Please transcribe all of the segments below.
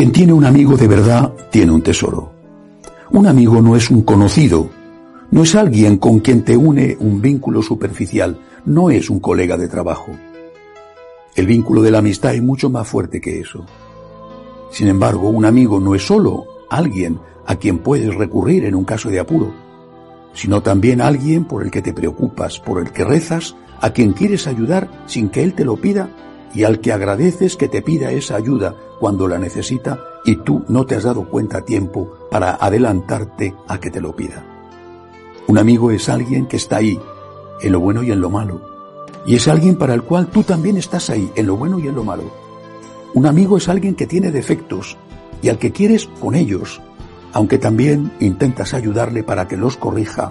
Quien tiene un amigo de verdad tiene un tesoro. Un amigo no es un conocido, no es alguien con quien te une un vínculo superficial, no es un colega de trabajo. El vínculo de la amistad es mucho más fuerte que eso. Sin embargo, un amigo no es solo alguien a quien puedes recurrir en un caso de apuro, sino también alguien por el que te preocupas, por el que rezas, a quien quieres ayudar sin que él te lo pida y al que agradeces que te pida esa ayuda cuando la necesita y tú no te has dado cuenta a tiempo para adelantarte a que te lo pida. Un amigo es alguien que está ahí, en lo bueno y en lo malo, y es alguien para el cual tú también estás ahí, en lo bueno y en lo malo. Un amigo es alguien que tiene defectos y al que quieres con ellos, aunque también intentas ayudarle para que los corrija,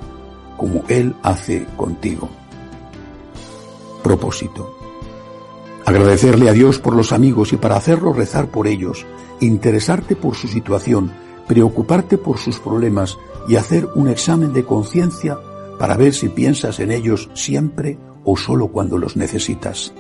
como él hace contigo. Propósito. Agradecerle a Dios por los amigos y para hacerlo rezar por ellos, interesarte por su situación, preocuparte por sus problemas y hacer un examen de conciencia para ver si piensas en ellos siempre o solo cuando los necesitas.